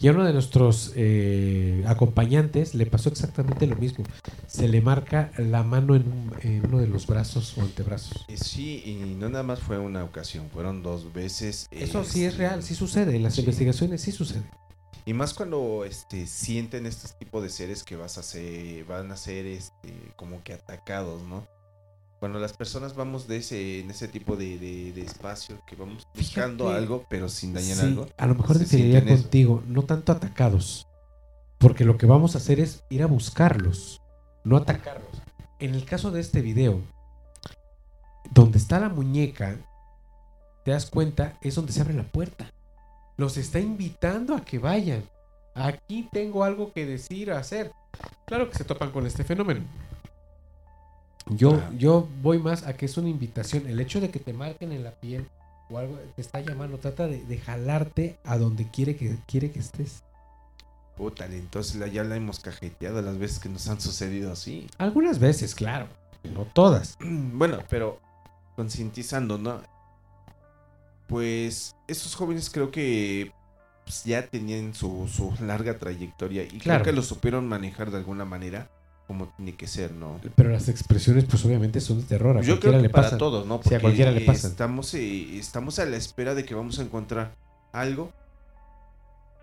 Y a uno de nuestros eh, acompañantes le pasó exactamente lo mismo. Se le marca la mano en, un- en uno de los brazos o antebrazos. Y sí, y no nada más fue una ocasión, fueron dos veces. Eso sí es este, real, sí sucede. En las sí. investigaciones sí sucede. Y más cuando este, sienten este tipo de seres que vas a ser, van a ser este, como que atacados, ¿no? Cuando las personas vamos de ese, en ese tipo de, de- de espacio, que vamos buscando Fíjate, algo, pero sin dañar Sí, algo. A lo mejor eso. contigo, no tanto atacados. Porque lo que vamos a hacer es ir a buscarlos, no atacarlos. En el caso de este video, donde está la muñeca, te das cuenta, es donde se abre la puerta. Los está invitando a que vayan. Aquí tengo algo que decir, hacer. Claro que se topan con este fenómeno. Yo, yo voy más a que es una invitación. El hecho de que te marquen en la piel o algo te está llamando, trata de, de jalarte a donde quiere que, quiere que estés. Pútale, entonces ya la hemos cajeteado las veces que nos han sucedido así. Algunas veces, claro. No todas. Bueno, pero concientizando, ¿no? Pues estos jóvenes creo que pues, ya tenían su, su larga trayectoria y Claro. creo que lo supieron manejar de alguna manera como tiene que ser, ¿no? Pero las expresiones, pues obviamente son de terror. A Yo cualquiera creo que le para pasan. todos, ¿no? Sí, a Porque cualquiera le pasan. Estamos, eh, estamos a la espera de que vamos a encontrar algo,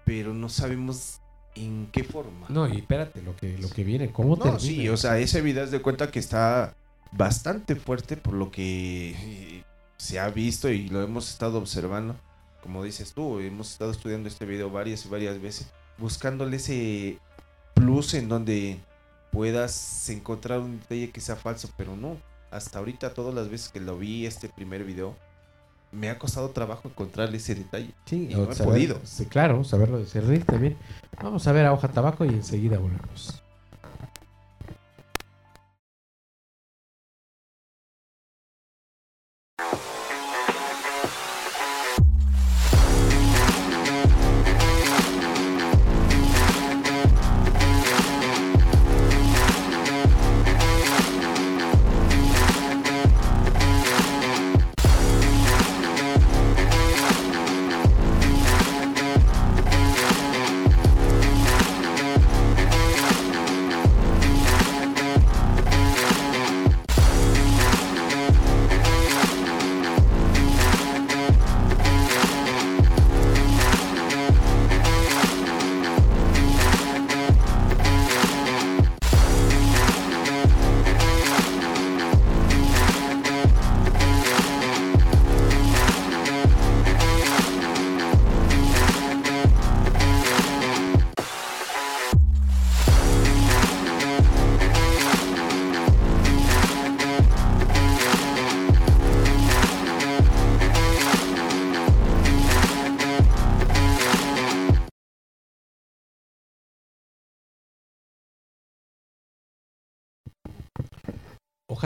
pero no sabemos en qué forma. No, y espérate, lo que, lo que viene, ¿cómo No, termina? sí, o sea, ese video haz de cuenta que está bastante fuerte por lo que eh, se ha visto y lo hemos estado observando. Como dices tú, hemos estado estudiando este video varias y varias veces, buscándole ese plus en donde puedas encontrar un detalle que sea falso, pero no. Hasta ahorita, todas las veces que lo vi, este primer video, me ha costado trabajo encontrarle ese detalle. Sí, y no he saber- podido. sí, claro, saberlo discernir también. Vamos a ver a hoja tabaco y enseguida volvemos.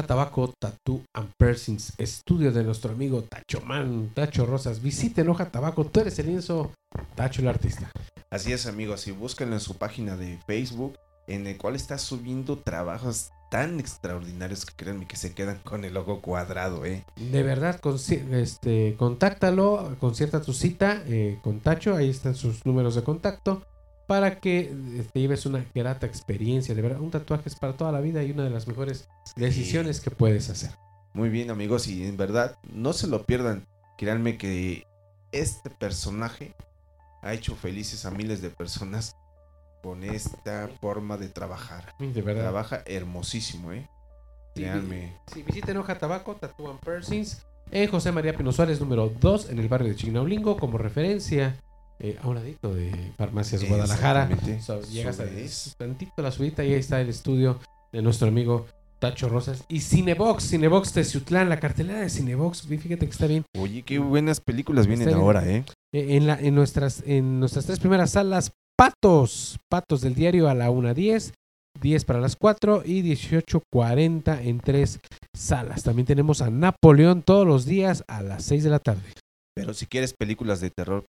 Tabaco, Tattoo and Piercings, estudio de nuestro amigo Tacho Man, Tacho Rosas. Visiten Hoja Tabaco, tú eres el lienzo, Tacho el artista. Así es, amigos, y búsquenlo en su página de Facebook, en el cual está subiendo trabajos tan extraordinarios que créanme que se quedan con el logo cuadrado, ¿eh? De verdad, este, contáctalo, concierta tu cita eh, con Tacho, ahí están sus números de contacto, para que eh, te lleves una grata experiencia. De verdad, un tatuaje es para toda la vida y una de las mejores decisiones que puedes hacer. Muy bien, amigos, y en verdad, no se lo pierdan. Créanme que este personaje ha hecho felices a miles de personas con esta forma de trabajar. De verdad. Trabaja hermosísimo, ¿eh? Créanme. Sí, visiten Hoja Tabaco, Tattoo and Piercings, en José María Pino Suárez, número 2, en el barrio de Chignaulingo, como referencia eh, a un ladito de Farmacias Guadalajara. So, llegas a tantito la subida y ahí está el estudio de nuestro amigo Tacho Rosas. Y Cinebox, Cinebox Teciutlán, la cartelera de Cinebox, fíjate que está bien. Oye, qué buenas películas vienen bien. ahora, ¿eh? Eh, En, la, en, nuestras, en nuestras tres primeras salas, Patos, Patos del diario a la 1.10. 10 para las 4 y 18.40 en tres salas. También tenemos a Napoleón todos los días a las 6 de la tarde. Pero si quieres películas de terror,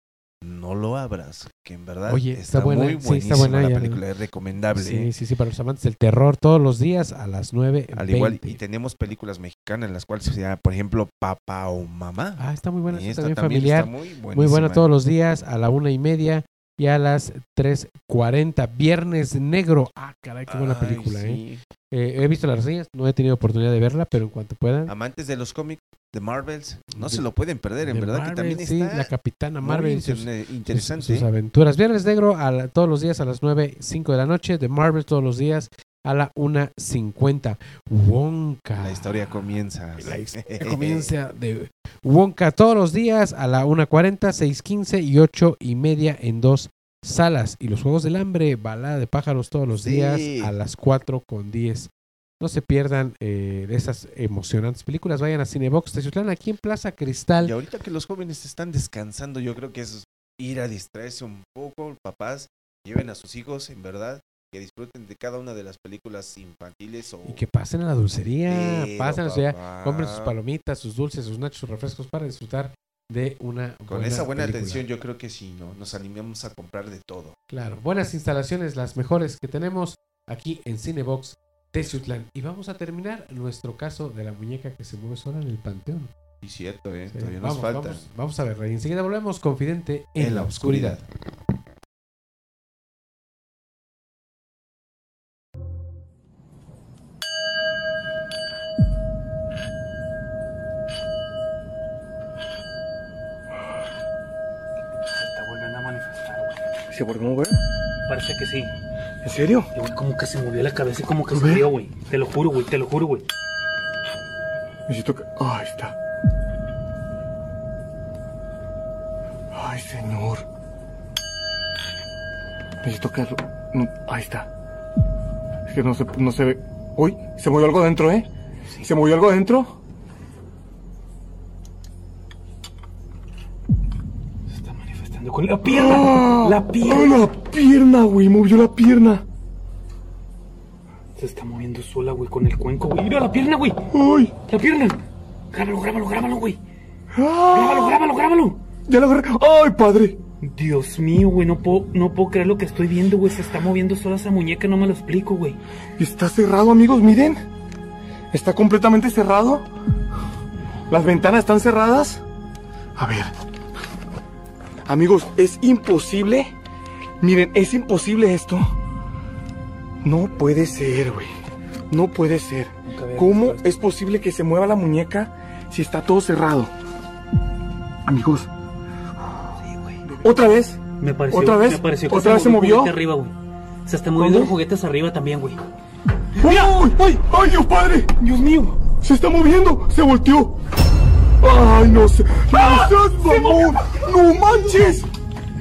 no lo abras, que en verdad Oye, está, está buena, muy sí, está buenísima buena la ya. película, es recomendable. Sí, ¿eh? sí, sí, para los amantes del terror todos los días a las 9. Al igual, y tenemos películas mexicanas en las cuales se llama, por ejemplo, Papá o Mamá. Ah, está muy buena, Y esta también también familiar. está muy Muy, buena todos los días a la una y media y a las 3.40. Viernes Negro. Ah, caray, qué buena Ay, película, ¿eh? sí. Eh, He visto las reseñas, no he tenido oportunidad de verla, pero en cuanto pueda. Amantes de los cómics de Marvels, no De- se lo pueden perder, en verdad que Marvel, también sí, está la Capitana Marvel y sus- sus- interesante. Sus, ¿eh? aventuras. Viernes Negro a la- todos los días a las 9, 5 de la noche. De Marvel todos los días a la 1.50. Wonka. La historia comienza. La historia comienza de Wonka todos los días a la 1.40, 6.15 y 8 y media en dos salas. Y los Juegos del Hambre, balada de pájaros todos los Sí. días a las 4 con 10. No se pierdan eh, esas emocionantes películas. Vayan a Cinebox Teciutlán aquí en Plaza Cristal. Y ahorita que los jóvenes están descansando, yo creo que es ir a distraerse un poco, papás, lleven a sus hijos, en verdad, que disfruten de cada una de las películas infantiles o Y que pasen a la dulcería, Pero, pasen a la dulcería, compren sus palomitas, sus dulces, sus nachos, sus refrescos para disfrutar de una con esa buena película. atención yo creo que sí, ¿no? Nos animamos a comprar de todo. Claro, buenas instalaciones, las mejores que tenemos aquí en Cinebox Teciutlán. Y vamos a terminar nuestro caso de la muñeca que se mueve sola en el panteón. Y cierto, ¿eh? Sí, Todavía vamos, nos falta. Vamos, vamos a verla y enseguida volvemos confidente en, la oscuridad. Güey. ¿Se volvió a mover? Parece que sí. ¿En serio? Y, güey, como que se movió la cabeza y como que se vio, güey. Te lo juro, güey, te lo juro, güey. Necesito que... Ah, ahí está. Ay, señor. Necesito que... no, ahí está. Es que no se, no se ve... Uy, se movió algo dentro, ¿eh? ¿Se movió algo dentro? Manifestando con la pierna. ¡Ah! La pierna. ¡Ah, la pierna, güey! Movió la pierna. Se está moviendo sola, güey, con el cuenco, güey. Mira la pierna, güey. ¡Uy! La pierna. Grábalo, grábalo, grábalo, güey. ¡Ah! Grábalo, grábalo, grábalo. Ya lo agarré. ¡Ay, padre! Dios mío, güey, no puedo, no puedo creer lo que estoy viendo, güey. Se está moviendo sola esa muñeca, no me lo explico, güey. Está cerrado, amigos, miren. Está completamente cerrado. Las ventanas están cerradas. A ver. Amigos, es imposible. Miren, es imposible esto. No puede ser, güey. No puede ser. ¿Cómo es posible que se mueva la muñeca si está todo cerrado? Amigos. ¿Otra vez? Me pareció, ¿Otra vez? Me pareció que ¿Otra vez se movió arriba, güey. Se está moviendo los juguetes arriba también, güey. ¡Ay, ay, ay, Dios padre! ¡Dios mío! ¡Se está moviendo! ¡Se volteó! ¡Ay, no sé! ¡No seas mamón! ¡No manches!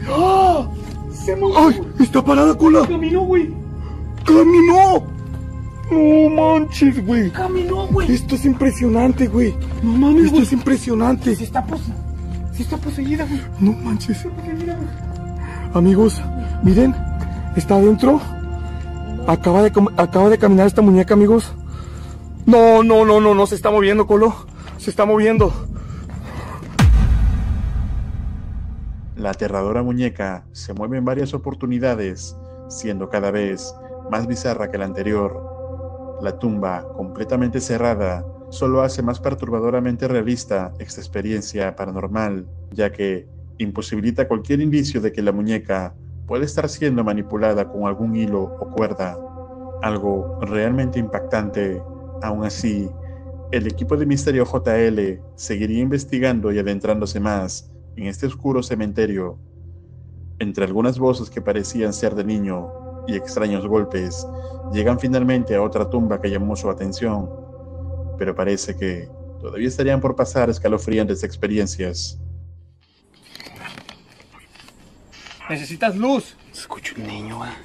¡Ah! Se movió. ¡Ay! ¡Está parada, cola! Caminó, güey. ¡Caminó! ¡No manches, güey! Caminó, güey. Esto es impresionante, güey. No mames, Esto es impresionante. Sí está, pose- sí está poseída, güey. No manches. Amigos, miren. Está adentro. Acaba de, acaba de caminar esta muñeca, amigos. No, no, no, no, no se está moviendo, Colo. Se está moviendo. La aterradora muñeca se mueve en varias oportunidades, siendo cada vez más bizarra que la anterior. La tumba, completamente cerrada, solo hace más perturbadoramente realista esta experiencia paranormal, ya que imposibilita cualquier indicio de que la muñeca puede estar siendo manipulada con algún hilo o cuerda. Algo realmente impactante. Aún así, el equipo de Misterio JL seguiría investigando y adentrándose más en este oscuro cementerio. Entre algunas voces que parecían ser de niño y extraños golpes, llegan finalmente a otra tumba que llamó su atención, pero parece que todavía estarían por pasar escalofriantes experiencias. Necesitas luz. Escucho un niño, ah.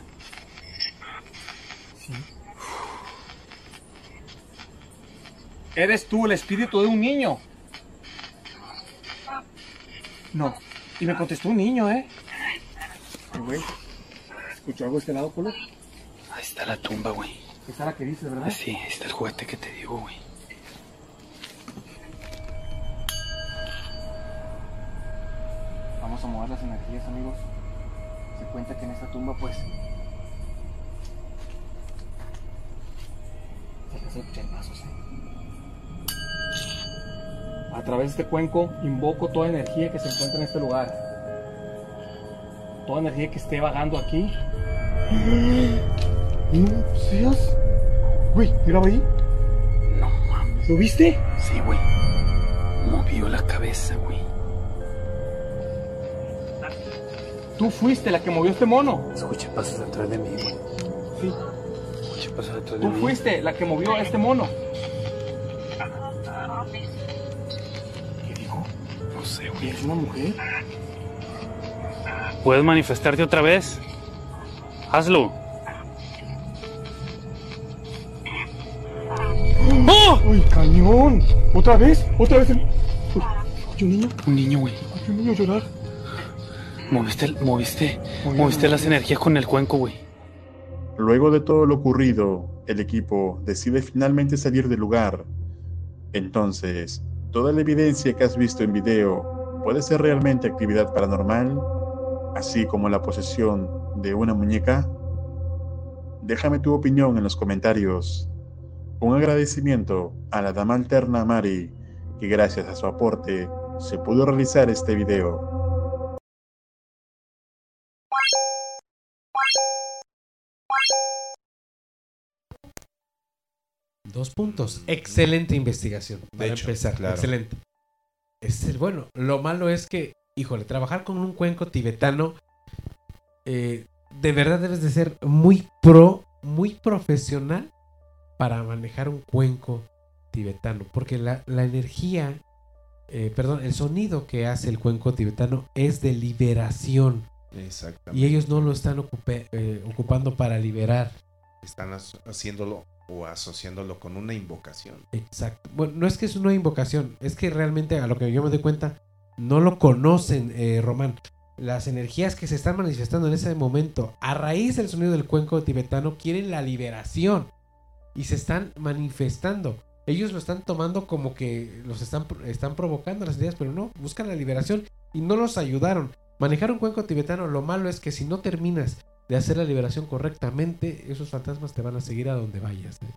Eres tú el espíritu de un niño. No. Y me contestó un niño, ¿eh? Güey. ¿Escuchó algo de este lado, Colo? Ahí está la tumba, güey. Esta es la que dices, ¿verdad? Sí, ahí está el juguete que te digo, güey. Vamos a mover las energías, amigos. Se cuenta que en esta tumba, pues. Se les escuchan pasos, ¿eh? A través de este cuenco invoco toda energía que se encuentra en este lugar. Toda energía que esté vagando aquí. No seas. Güey, míralo ahí. No mames. ¿Lo viste? Sí, güey. Movió la cabeza, güey. Tú fuiste la que movió este mono. Escuché pasos detrás de mí, güey. Sí. Escuché pasos detrás de Tú mí. fuiste la que movió a este mono. Una mujer? ¿Puedes manifestarte otra vez? Hazlo. ¡Oh! ¡Uy, cañón! ¿Otra vez? ¿Otra vez? el- ¿Escuché un niño? Un niño, güey. ¿Escuché un niño llorar? Moviste, moviste, moviste las energías con el cuenco, güey. Luego de todo lo ocurrido, el equipo decide finalmente salir del lugar. Entonces, ¿toda la evidencia que has visto en video puede ser realmente actividad paranormal? Así como la posesión de una muñeca? Déjame tu opinión en los comentarios. Un agradecimiento a la dama alterna Mari, que gracias a su aporte se pudo realizar este video. Dos puntos. Excelente investigación. Para hecho, empezar, claro. excelente. Es el bueno. Lo malo es que, híjole, trabajar con un cuenco tibetano, eh, de verdad debes de ser muy pro, muy profesional para manejar un cuenco tibetano. Porque la, la energía, eh, perdón, el sonido que hace el cuenco tibetano es de liberación. Exactamente. Y ellos no lo están ocupe- eh, ocupando para liberar. Están haciéndolo o asociándolo con una invocación. Exacto. Bueno, no es que es una invocación, es que realmente a lo que yo me doy cuenta, no lo conocen, eh, Román. Las energías que se están manifestando en ese momento, a raíz del sonido del cuenco tibetano, quieren la liberación. Y se están manifestando. Ellos lo están tomando como que los están, están provocando las ideas, pero no, buscan la liberación y no los ayudaron. Manejar un cuenco tibetano, lo malo es que si no terminas de hacer la liberación correctamente, esos fantasmas te van a seguir a donde vayas. ¿eh?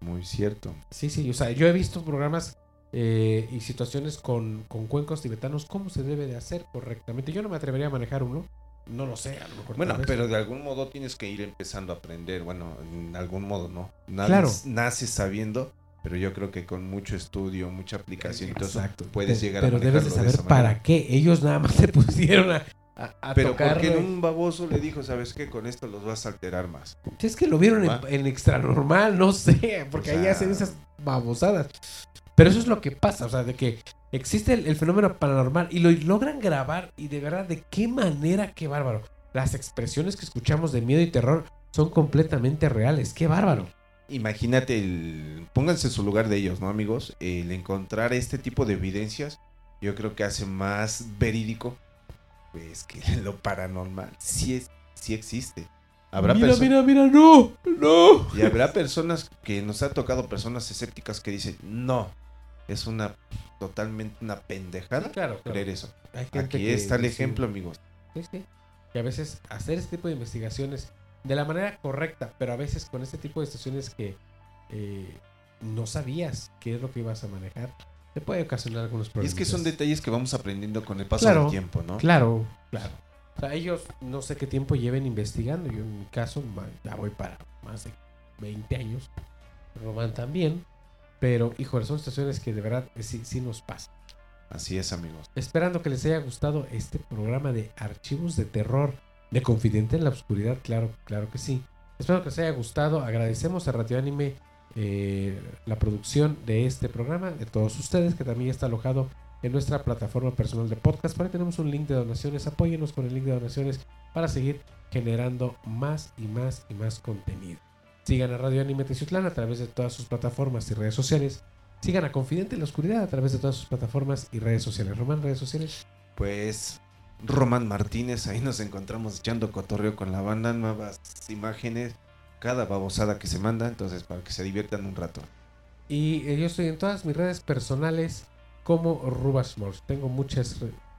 Mm, Muy cierto. Sí, sí, o sea, yo he visto programas eh, y situaciones con, con cuencos tibetanos, cómo se debe de hacer correctamente. Yo no me atrevería a manejar uno, no lo sé, a lo mejor. Bueno, pero de algún modo tienes que ir empezando a aprender. Bueno, en algún modo no. Nadie Claro. nace sabiendo, pero yo creo que con mucho estudio, mucha aplicación, Exacto. puedes Pe- llegar pero a debes de saber para qué. Ellos nada más se pusieron a, a, a Pero tocar. porque un baboso le dijo, ¿sabes qué? Con esto los vas a alterar más. Es que lo vieron en, en extra normal, no sé, porque O ahí hacen esas babosadas. Pero eso es lo que pasa, o sea, de que existe el, el fenómeno paranormal y lo logran grabar y de verdad, ¿de qué manera? Qué bárbaro. Las expresiones que escuchamos de miedo y terror son completamente reales, qué bárbaro. Imagínate, el, pónganse en su lugar de ellos, ¿no, amigos? El encontrar este tipo de evidencias, yo creo que hace más verídico, pues, que lo paranormal. Sí, es, sí existe. Habrá mira, mira, mira, no, no. Y habrá personas que nos ha tocado personas escépticas que dicen, no, es una totalmente una pendejada Sí, claro, claro. creer eso. Aquí está el ejemplo, amigos. Sí, sí. Que a veces hacer este tipo de investigaciones de la manera correcta, pero a veces con este tipo de situaciones que eh, no sabías qué es lo que ibas a manejar, te puede ocasionar algunos Y problemas. es que son detalles que vamos aprendiendo con el paso Claro, del tiempo, ¿no? Claro, claro. O sea, ellos no sé qué tiempo lleven investigando. Yo en mi caso ya voy para más de 20 años. Román también. Pero, híjole, son situaciones que de verdad eh, sí, sí nos pasan. Así es, amigos. Esperando que les haya gustado este programa de archivos de terror de Confidente en la Oscuridad, claro, claro que sí. Espero que les haya gustado. Agradecemos a Radio Anime eh, la producción de este programa, de todos ustedes, que también está alojado en nuestra plataforma personal de podcast. Por ahí tenemos un link de donaciones. Apóyenos con el link de donaciones para seguir generando más y más y más contenido. Sigan a Radio Anime Teciutlán a través de todas sus plataformas y redes sociales. Sigan a Confidente en la Oscuridad a través de todas sus plataformas y redes sociales. Román, redes sociales. Pues Román Martínez. Ahí nos encontramos echando cotorreo con la banda, nuevas imágenes, cada babosada que se manda, entonces para que se diviertan un rato. Y eh, yo estoy en todas mis redes personales como Rubashmores. Tengo muchas,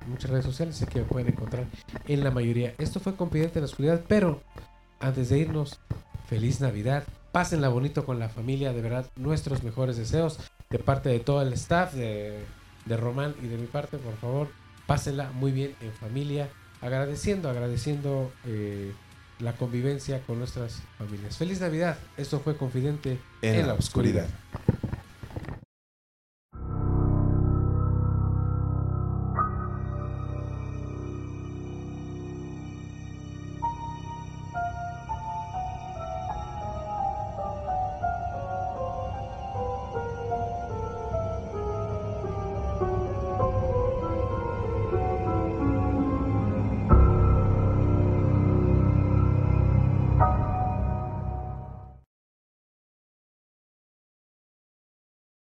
muchas redes sociales, que me pueden encontrar en la mayoría. Esto fue Confidente en la Oscuridad, pero antes de irnos, feliz Navidad. Pásenla bonito con la familia, de verdad, nuestros mejores deseos de parte de todo el staff, de, de Román y de mi parte, por favor, pásenla muy bien en familia, agradeciendo, agradeciendo eh, la convivencia con nuestras familias. Feliz Navidad, esto fue Confidente En la oscuridad.